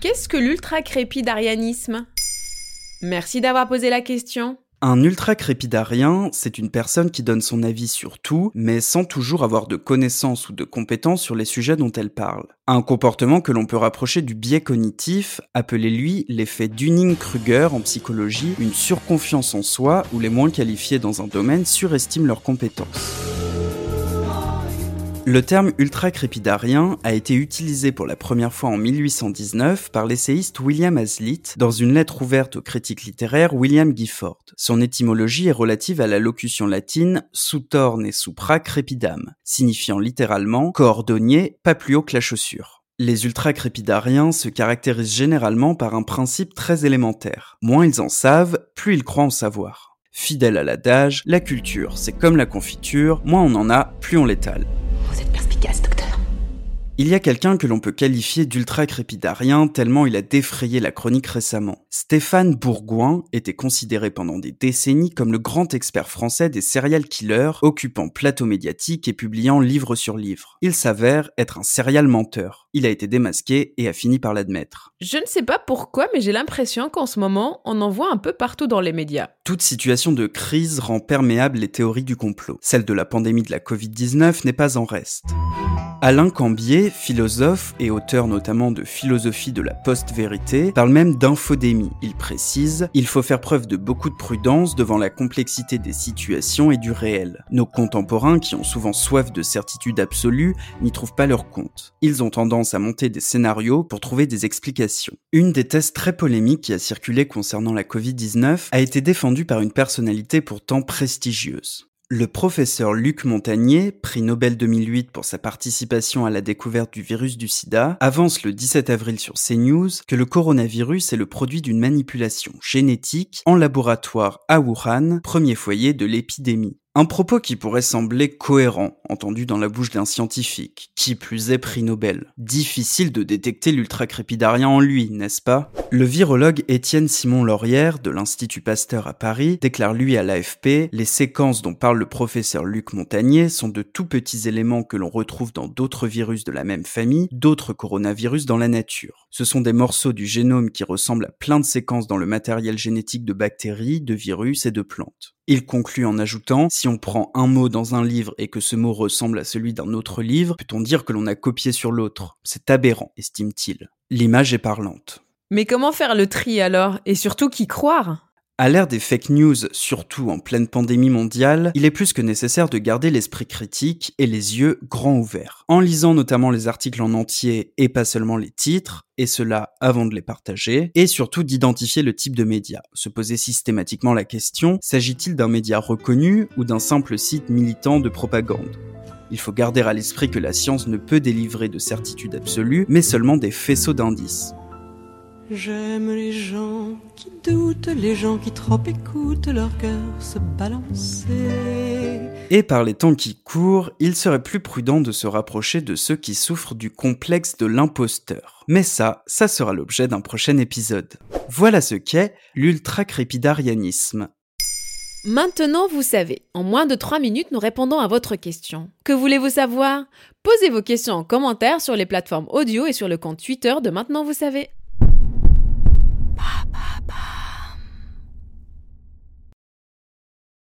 Qu'est-ce que l'ultra-crépidarianisme? Merci d'avoir posé la question. Un ultra-crépidarien, c'est une personne qui donne son avis sur tout, mais sans toujours avoir de connaissances ou de compétences sur les sujets dont elle parle. Un comportement que l'on peut rapprocher du biais cognitif, appelé lui l'effet Dunning-Kruger en psychologie, une surconfiance en soi où les moins qualifiés dans un domaine surestiment leurs compétences. Le terme ultra-crépidarien a été utilisé pour la première fois en 1819 par l'essayiste William Hazlitt dans une lettre ouverte au critique littéraire William Gifford. Son étymologie est relative à la locution latine sutorne et supra crepidam, signifiant littéralement cordonnier pas plus haut que la chaussure. Les ultra-crépidariens se caractérisent généralement par un principe très élémentaire. Moins ils en savent, plus ils croient en savoir. Fidèle à l'adage, la culture, c'est comme la confiture, moins on en a, plus on l'étale. Il y a quelqu'un que l'on peut qualifier d'ultra-crépidarien tellement il a défrayé la chronique récemment. Stéphane Bourgoin était considéré pendant des décennies comme le grand expert français des serial killers, occupant plateau médiatique et publiant livre sur livre. Il s'avère être un serial menteur. Il a été démasqué et a fini par l'admettre. Je ne sais pas pourquoi, mais j'ai l'impression qu'en ce moment, on en voit un peu partout dans les médias. Toute situation de crise rend perméable les théories du complot. Celle de la pandémie de la Covid-19 n'est pas en reste. Alain Cambier, philosophe et auteur notamment de Philosophie de la post-vérité, parle même d'infodémie. Il précise Il faut faire preuve de beaucoup de prudence devant la complexité des situations et du réel. Nos contemporains, qui ont souvent soif de certitude absolue, n'y trouvent pas leur compte. Ils ont tendance à monter des scénarios pour trouver des explications. Une des thèses très polémiques qui a circulé concernant la Covid-19 a été défendue par une personnalité pourtant prestigieuse. Le professeur Luc Montagnier, prix Nobel 2008 pour sa participation à la découverte du virus du sida, avance le 17 avril sur CNews que le coronavirus est le produit d'une manipulation génétique en laboratoire à Wuhan, premier foyer de l'épidémie. Un propos qui pourrait sembler cohérent, entendu dans la bouche d'un scientifique, qui plus est prix Nobel. Difficile de détecter l'ultracrépidarien en lui, n'est-ce pas? Le virologue Étienne Simon Laurière, de l'Institut Pasteur à Paris, déclare lui à l'AFP Les séquences dont parle le professeur Luc Montagnier sont de tout petits éléments que l'on retrouve dans d'autres virus de la même famille, d'autres coronavirus dans la nature. Ce sont des morceaux du génome qui ressemblent à plein de séquences dans le matériel génétique de bactéries, de virus et de plantes. Il conclut en ajoutant, si on prend un mot dans un livre et que ce mot ressemble à celui d'un autre livre, peut-on dire que l'on a copié sur l'autre? C'est aberrant, estime-t-il. L'image est parlante. Mais comment faire le tri alors? Et surtout qui croire? À l'ère des fake news, surtout en pleine pandémie mondiale, il est plus que nécessaire de garder l'esprit critique et les yeux grands ouverts. En lisant notamment les articles en entier et pas seulement les titres, et cela avant de les partager, et surtout d'identifier le type de média. Se poser systématiquement la question, s'agit-il d'un média reconnu ou d'un simple site militant de propagande? Il faut garder à l'esprit que la science ne peut délivrer de certitude absolue, mais seulement des faisceaux d'indices. J'aime les gens qui doutent, les gens qui trop écoutent leur cœur se balancer. Et par les temps qui courent, il serait plus prudent de se rapprocher de ceux qui souffrent du complexe de l'imposteur. Mais ça, ça sera l'objet d'un prochain épisode. Voilà ce qu'est l'ultra-crépidarianisme. Maintenant, vous savez, en moins de 3 minutes, nous répondons à votre question. Que voulez-vous savoir? Posez vos questions en commentaire sur les plateformes audio et sur le compte Twitter de Maintenant, vous savez.